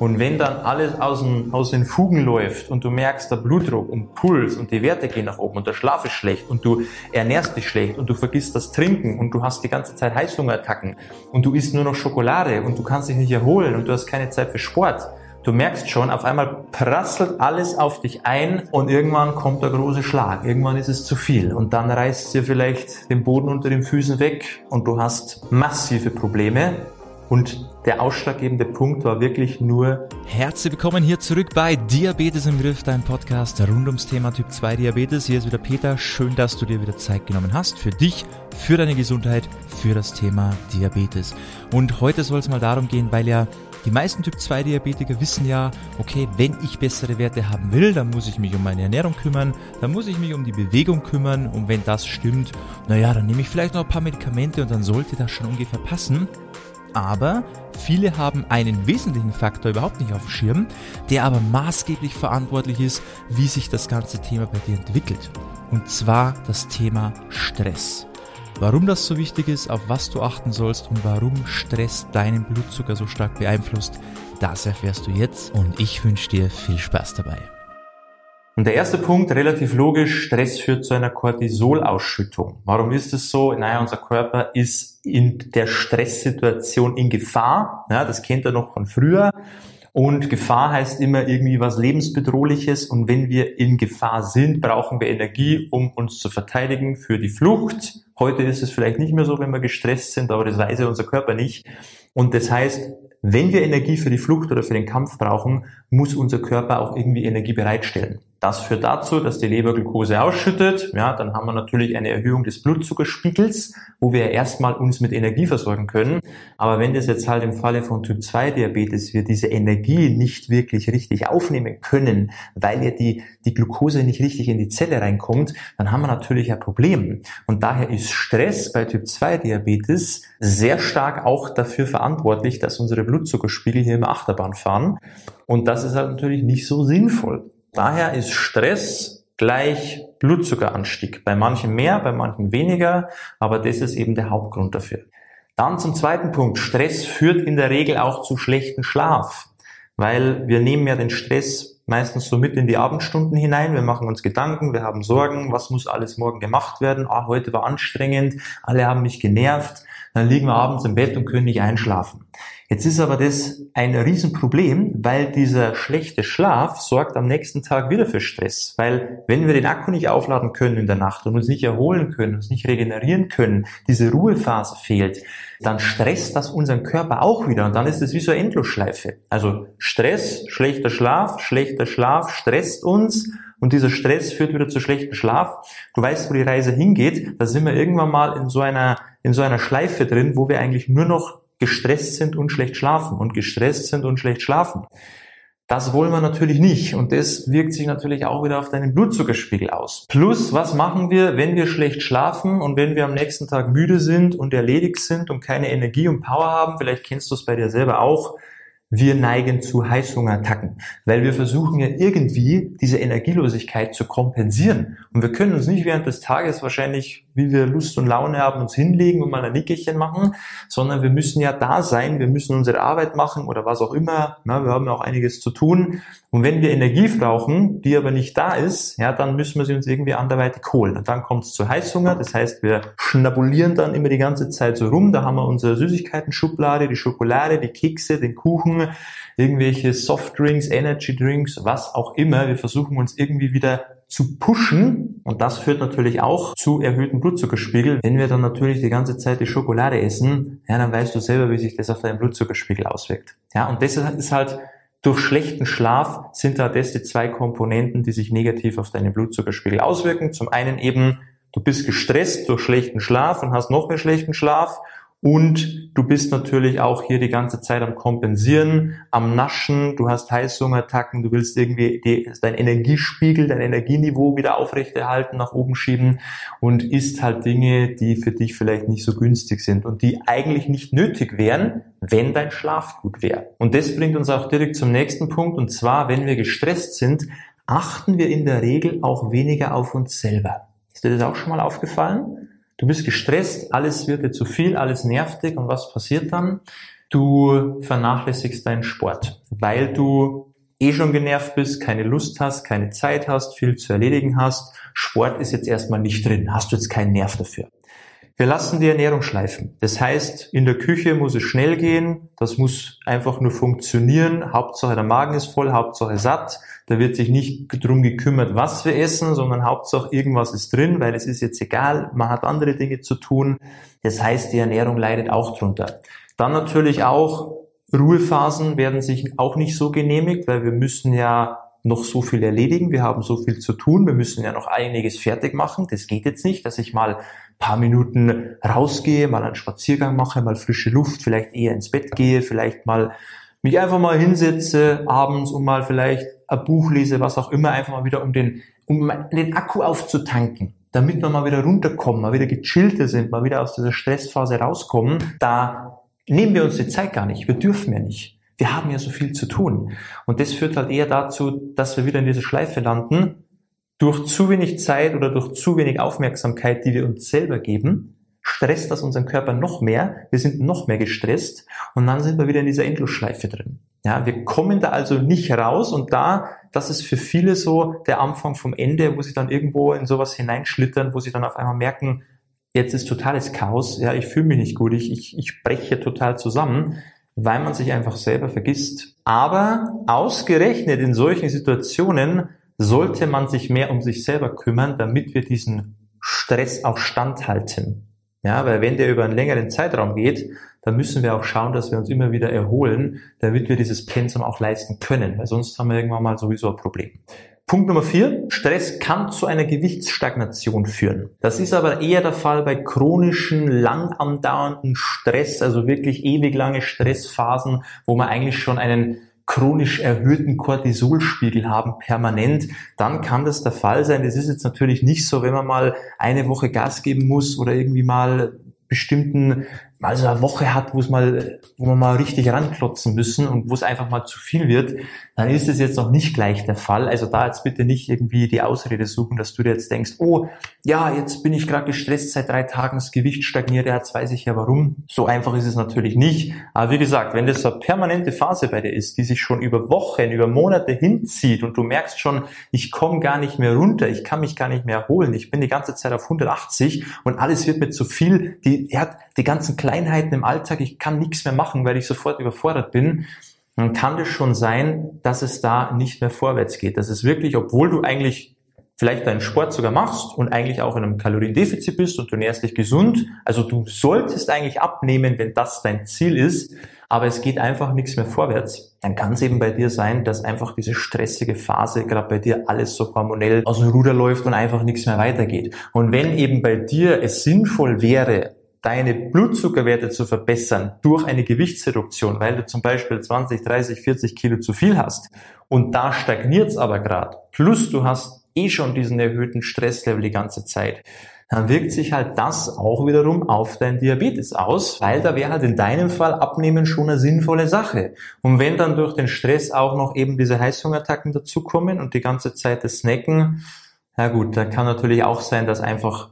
Und wenn dann alles aus den, aus den Fugen läuft und du merkst, der Blutdruck und Puls und die Werte gehen nach oben und der Schlaf ist schlecht und du ernährst dich schlecht und du vergisst das Trinken und du hast die ganze Zeit Heißhungerattacken und du isst nur noch Schokolade und du kannst dich nicht erholen und du hast keine Zeit für Sport, Du merkst schon, auf einmal prasselt alles auf dich ein und irgendwann kommt der große Schlag. Irgendwann ist es zu viel und dann reißt dir vielleicht den Boden unter den Füßen weg und du hast massive Probleme. Und der ausschlaggebende Punkt war wirklich nur. Herzlich willkommen hier zurück bei Diabetes im Griff, dein Podcast rund ums Thema Typ 2 Diabetes. Hier ist wieder Peter. Schön, dass du dir wieder Zeit genommen hast für dich, für deine Gesundheit, für das Thema Diabetes. Und heute soll es mal darum gehen, weil ja die meisten Typ 2 Diabetiker wissen ja, okay, wenn ich bessere Werte haben will, dann muss ich mich um meine Ernährung kümmern, dann muss ich mich um die Bewegung kümmern und wenn das stimmt, naja, dann nehme ich vielleicht noch ein paar Medikamente und dann sollte das schon ungefähr passen. Aber viele haben einen wesentlichen Faktor überhaupt nicht auf dem Schirm, der aber maßgeblich verantwortlich ist, wie sich das ganze Thema bei dir entwickelt. Und zwar das Thema Stress. Warum das so wichtig ist, auf was du achten sollst und warum Stress deinen Blutzucker so stark beeinflusst, das erfährst du jetzt und ich wünsche dir viel Spaß dabei. Und der erste Punkt, relativ logisch, Stress führt zu einer Cortisolausschüttung. Warum ist es so? Naja, unser Körper ist in der Stresssituation in Gefahr. Ja, das kennt er noch von früher. Und Gefahr heißt immer irgendwie was lebensbedrohliches. Und wenn wir in Gefahr sind, brauchen wir Energie, um uns zu verteidigen für die Flucht. Heute ist es vielleicht nicht mehr so, wenn wir gestresst sind, aber das weiß ja unser Körper nicht. Und das heißt, wenn wir Energie für die Flucht oder für den Kampf brauchen, muss unser Körper auch irgendwie Energie bereitstellen. Das führt dazu, dass die Leber Glucose ausschüttet. Ja, dann haben wir natürlich eine Erhöhung des Blutzuckerspiegels, wo wir erstmal uns mit Energie versorgen können. Aber wenn das jetzt halt im Falle von Typ 2 Diabetes wir diese Energie nicht wirklich richtig aufnehmen können, weil ja die, die Glucose nicht richtig in die Zelle reinkommt, dann haben wir natürlich ein Problem. Und daher ist Stress bei Typ 2 Diabetes sehr stark auch dafür verantwortlich, dass unsere Blutzuckerspiegel hier im Achterbahn fahren. Und das ist halt natürlich nicht so sinnvoll. Daher ist Stress gleich Blutzuckeranstieg. Bei manchen mehr, bei manchen weniger, aber das ist eben der Hauptgrund dafür. Dann zum zweiten Punkt. Stress führt in der Regel auch zu schlechten Schlaf, weil wir nehmen ja den Stress meistens so mit in die Abendstunden hinein. Wir machen uns Gedanken, wir haben Sorgen, was muss alles morgen gemacht werden? Ah, heute war anstrengend, alle haben mich genervt. Dann liegen wir abends im Bett und können nicht einschlafen. Jetzt ist aber das ein Riesenproblem, weil dieser schlechte Schlaf sorgt am nächsten Tag wieder für Stress. Weil wenn wir den Akku nicht aufladen können in der Nacht und uns nicht erholen können, uns nicht regenerieren können, diese Ruhephase fehlt, dann stresst das unseren Körper auch wieder und dann ist es wie so eine Endlosschleife. Also Stress, schlechter Schlaf, schlechter Schlaf stresst uns und dieser Stress führt wieder zu schlechtem Schlaf. Du weißt, wo die Reise hingeht. Da sind wir irgendwann mal in so einer, in so einer Schleife drin, wo wir eigentlich nur noch gestresst sind und schlecht schlafen und gestresst sind und schlecht schlafen. Das wollen wir natürlich nicht und das wirkt sich natürlich auch wieder auf deinen Blutzuckerspiegel aus. Plus, was machen wir, wenn wir schlecht schlafen und wenn wir am nächsten Tag müde sind und erledigt sind und keine Energie und Power haben? Vielleicht kennst du es bei dir selber auch wir neigen zu Heißhungerattacken, weil wir versuchen ja irgendwie diese Energielosigkeit zu kompensieren. Und wir können uns nicht während des Tages wahrscheinlich, wie wir Lust und Laune haben, uns hinlegen und mal ein Nickerchen machen, sondern wir müssen ja da sein, wir müssen unsere Arbeit machen oder was auch immer. Na, wir haben ja auch einiges zu tun. Und wenn wir Energie brauchen, die aber nicht da ist, ja, dann müssen wir sie uns irgendwie anderweitig holen. Und dann kommt es zu Heißhunger, das heißt, wir schnabulieren dann immer die ganze Zeit so rum. Da haben wir unsere Süßigkeiten-Schublade, die Schokolade, die Kekse, den Kuchen, irgendwelche Softdrinks, Energy Drinks, was auch immer. Wir versuchen uns irgendwie wieder zu pushen und das führt natürlich auch zu erhöhten Blutzuckerspiegel. Wenn wir dann natürlich die ganze Zeit die Schokolade essen, ja, dann weißt du selber, wie sich das auf deinen Blutzuckerspiegel auswirkt. Ja, und das ist halt durch schlechten Schlaf sind da das die zwei Komponenten, die sich negativ auf deinen Blutzuckerspiegel auswirken. Zum einen eben, du bist gestresst durch schlechten Schlaf und hast noch mehr schlechten Schlaf und du bist natürlich auch hier die ganze Zeit am Kompensieren, am Naschen, du hast Heißhungerattacken, du willst irgendwie die, dein Energiespiegel, dein Energieniveau wieder aufrechterhalten, nach oben schieben und isst halt Dinge, die für dich vielleicht nicht so günstig sind und die eigentlich nicht nötig wären, wenn dein Schlaf gut wäre. Und das bringt uns auch direkt zum nächsten Punkt und zwar, wenn wir gestresst sind, achten wir in der Regel auch weniger auf uns selber. Ist dir das auch schon mal aufgefallen? Du bist gestresst, alles wird dir zu viel, alles nervt dich und was passiert dann? du vernachlässigst deinen Sport, weil du eh schon genervt bist, keine Lust hast, keine Zeit hast, viel zu erledigen hast. Sport ist jetzt erstmal nicht drin, hast du jetzt keinen Nerv dafür. Wir lassen die Ernährung schleifen. Das heißt, in der Küche muss es schnell gehen, das muss einfach nur funktionieren. Hauptsache der Magen ist voll, Hauptsache satt. Da wird sich nicht drum gekümmert, was wir essen, sondern Hauptsache irgendwas ist drin, weil es ist jetzt egal, man hat andere Dinge zu tun. Das heißt, die Ernährung leidet auch drunter. Dann natürlich auch Ruhephasen werden sich auch nicht so genehmigt, weil wir müssen ja noch so viel erledigen, wir haben so viel zu tun, wir müssen ja noch einiges fertig machen. Das geht jetzt nicht, dass ich mal paar Minuten rausgehe, mal einen Spaziergang mache, mal frische Luft, vielleicht eher ins Bett gehe, vielleicht mal mich einfach mal hinsetze abends und mal vielleicht ein Buch lese, was auch immer, einfach mal wieder um den, um den Akku aufzutanken, damit wir mal wieder runterkommen, mal wieder gechillter sind, mal wieder aus dieser Stressphase rauskommen. Da nehmen wir uns die Zeit gar nicht. Wir dürfen ja nicht. Wir haben ja so viel zu tun. Und das führt halt eher dazu, dass wir wieder in dieser Schleife landen, durch zu wenig Zeit oder durch zu wenig Aufmerksamkeit, die wir uns selber geben, stresst das unseren Körper noch mehr. Wir sind noch mehr gestresst und dann sind wir wieder in dieser Endlosschleife drin. Ja, wir kommen da also nicht raus und da, das ist für viele so der Anfang vom Ende, wo sie dann irgendwo in sowas hineinschlittern, wo sie dann auf einmal merken, jetzt ist totales Chaos, ja, ich fühle mich nicht gut, ich, ich, ich breche total zusammen, weil man sich einfach selber vergisst. Aber ausgerechnet in solchen Situationen sollte man sich mehr um sich selber kümmern, damit wir diesen Stress auch standhalten. Ja, weil wenn der über einen längeren Zeitraum geht, dann müssen wir auch schauen, dass wir uns immer wieder erholen, damit wir dieses Pensum auch leisten können, weil sonst haben wir irgendwann mal sowieso ein Problem. Punkt Nummer vier. Stress kann zu einer Gewichtsstagnation führen. Das ist aber eher der Fall bei chronischen, lang andauernden Stress, also wirklich ewig lange Stressphasen, wo man eigentlich schon einen chronisch erhöhten Cortisolspiegel haben, permanent, dann kann das der Fall sein. Das ist jetzt natürlich nicht so, wenn man mal eine Woche Gas geben muss oder irgendwie mal bestimmten mal so eine Woche hat, wo es mal, wo wir mal richtig ranklotzen müssen und wo es einfach mal zu viel wird, dann ist es jetzt noch nicht gleich der Fall. Also da jetzt bitte nicht irgendwie die Ausrede suchen, dass du dir jetzt denkst, oh, ja, jetzt bin ich gerade gestresst seit drei Tagen, das Gewicht stagniert, jetzt weiß ich ja warum. So einfach ist es natürlich nicht. Aber wie gesagt, wenn das eine permanente Phase bei dir ist, die sich schon über Wochen, über Monate hinzieht und du merkst schon, ich komme gar nicht mehr runter, ich kann mich gar nicht mehr erholen, ich bin die ganze Zeit auf 180 und alles wird mir zu viel, die, ja, die ganzen Kleinheiten im Alltag, ich kann nichts mehr machen, weil ich sofort überfordert bin, dann kann es schon sein, dass es da nicht mehr vorwärts geht. Das ist wirklich, obwohl du eigentlich vielleicht deinen Sport sogar machst und eigentlich auch in einem Kaloriendefizit bist und du nährst dich gesund, also du solltest eigentlich abnehmen, wenn das dein Ziel ist, aber es geht einfach nichts mehr vorwärts, dann kann es eben bei dir sein, dass einfach diese stressige Phase, gerade bei dir alles so hormonell aus dem Ruder läuft und einfach nichts mehr weitergeht. Und wenn eben bei dir es sinnvoll wäre, deine Blutzuckerwerte zu verbessern durch eine Gewichtsreduktion, weil du zum Beispiel 20, 30, 40 Kilo zu viel hast und da stagniert es aber gerade, plus du hast eh schon diesen erhöhten Stresslevel die ganze Zeit, dann wirkt sich halt das auch wiederum auf dein Diabetes aus, weil da wäre halt in deinem Fall Abnehmen schon eine sinnvolle Sache. Und wenn dann durch den Stress auch noch eben diese Heißhungerattacken dazukommen und die ganze Zeit das Snacken, na gut, da kann natürlich auch sein, dass einfach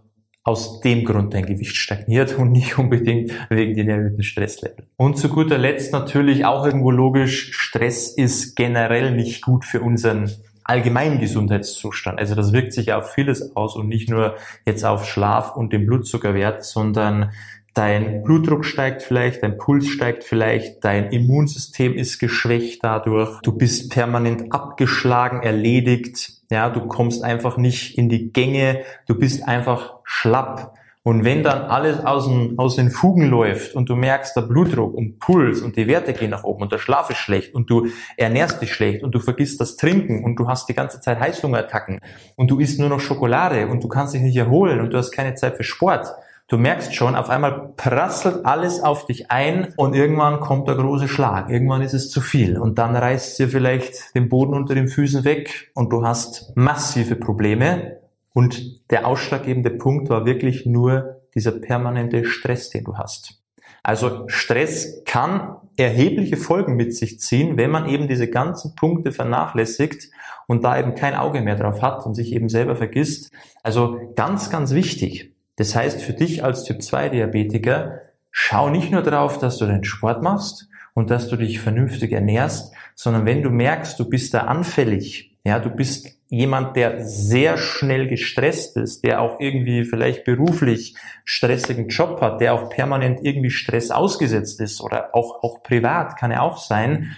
aus dem Grund dein Gewicht stagniert und nicht unbedingt wegen den erhöhten Stresslevel. Und zu guter Letzt natürlich auch irgendwo logisch, Stress ist generell nicht gut für unseren allgemeinen Gesundheitszustand. Also das wirkt sich auf vieles aus und nicht nur jetzt auf Schlaf und den Blutzuckerwert, sondern dein Blutdruck steigt vielleicht, dein Puls steigt vielleicht, dein Immunsystem ist geschwächt dadurch, du bist permanent abgeschlagen, erledigt, ja, du kommst einfach nicht in die Gänge, du bist einfach schlapp. Und wenn dann alles aus den, aus den Fugen läuft und du merkst, der Blutdruck und Puls und die Werte gehen nach oben und der Schlaf ist schlecht und du ernährst dich schlecht und du vergisst das Trinken und du hast die ganze Zeit Heißhungerattacken und du isst nur noch Schokolade und du kannst dich nicht erholen und du hast keine Zeit für Sport, Du merkst schon, auf einmal prasselt alles auf dich ein und irgendwann kommt der große Schlag. Irgendwann ist es zu viel und dann reißt dir vielleicht den Boden unter den Füßen weg und du hast massive Probleme. Und der ausschlaggebende Punkt war wirklich nur dieser permanente Stress, den du hast. Also Stress kann erhebliche Folgen mit sich ziehen, wenn man eben diese ganzen Punkte vernachlässigt und da eben kein Auge mehr drauf hat und sich eben selber vergisst. Also ganz, ganz wichtig. Das heißt für dich als Typ 2 Diabetiker, schau nicht nur darauf, dass du deinen Sport machst, und dass du dich vernünftig ernährst, sondern wenn du merkst, du bist da anfällig, ja, du bist jemand, der sehr schnell gestresst ist, der auch irgendwie vielleicht beruflich stressigen Job hat, der auch permanent irgendwie Stress ausgesetzt ist oder auch, auch privat kann er auch sein,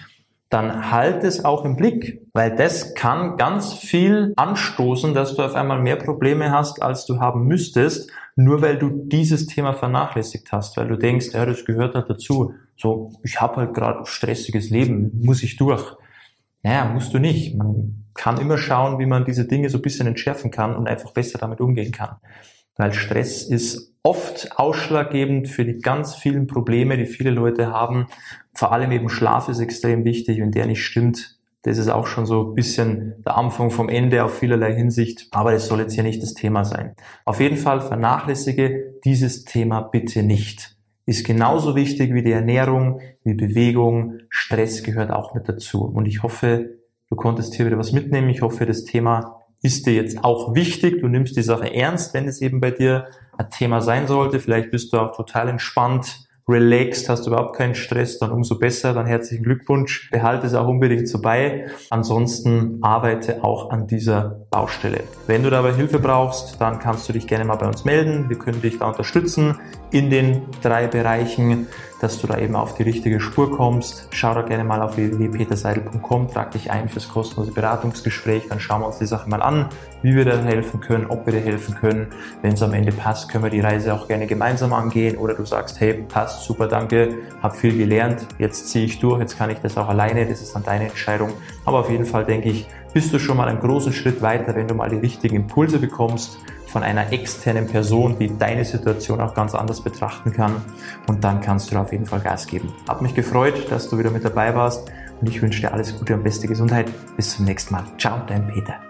dann halt es auch im Blick, weil das kann ganz viel anstoßen, dass du auf einmal mehr Probleme hast, als du haben müsstest, nur weil du dieses Thema vernachlässigt hast, weil du denkst, ja, das gehört halt dazu. So, ich habe halt gerade stressiges Leben, muss ich durch. Naja, musst du nicht. Man kann immer schauen, wie man diese Dinge so ein bisschen entschärfen kann und einfach besser damit umgehen kann. Weil Stress ist oft ausschlaggebend für die ganz vielen Probleme, die viele Leute haben. Vor allem eben Schlaf ist extrem wichtig. Wenn der nicht stimmt, das ist auch schon so ein bisschen der Anfang vom Ende auf vielerlei Hinsicht. Aber das soll jetzt hier nicht das Thema sein. Auf jeden Fall vernachlässige dieses Thema bitte nicht. Ist genauso wichtig wie die Ernährung, wie Bewegung. Stress gehört auch mit dazu. Und ich hoffe, du konntest hier wieder was mitnehmen. Ich hoffe, das Thema ist dir jetzt auch wichtig. Du nimmst die Sache ernst, wenn es eben bei dir ein Thema sein sollte. Vielleicht bist du auch total entspannt relaxed, hast du überhaupt keinen Stress, dann umso besser, dann herzlichen Glückwunsch. Behalte es auch unbedingt so bei. Ansonsten arbeite auch an dieser Baustelle. Wenn du dabei Hilfe brauchst, dann kannst du dich gerne mal bei uns melden. Wir können dich da unterstützen in den drei Bereichen, dass du da eben auf die richtige Spur kommst. Schau da gerne mal auf www.peterseidel.com, trag dich ein fürs kostenlose Beratungsgespräch, dann schauen wir uns die Sache mal an, wie wir dir helfen können, ob wir dir helfen können. Wenn es am Ende passt, können wir die Reise auch gerne gemeinsam angehen oder du sagst, hey, passt, super, danke, hab viel gelernt, jetzt ziehe ich durch, jetzt kann ich das auch alleine, das ist dann deine Entscheidung. Aber auf jeden Fall denke ich, bist du schon mal einen großen Schritt weiter, wenn du mal die richtigen Impulse bekommst von einer externen Person, die deine Situation auch ganz anders betrachten kann. Und dann kannst du da auf jeden Fall Gas geben. Hab mich gefreut, dass du wieder mit dabei warst und ich wünsche dir alles Gute und beste Gesundheit. Bis zum nächsten Mal. Ciao, dein Peter.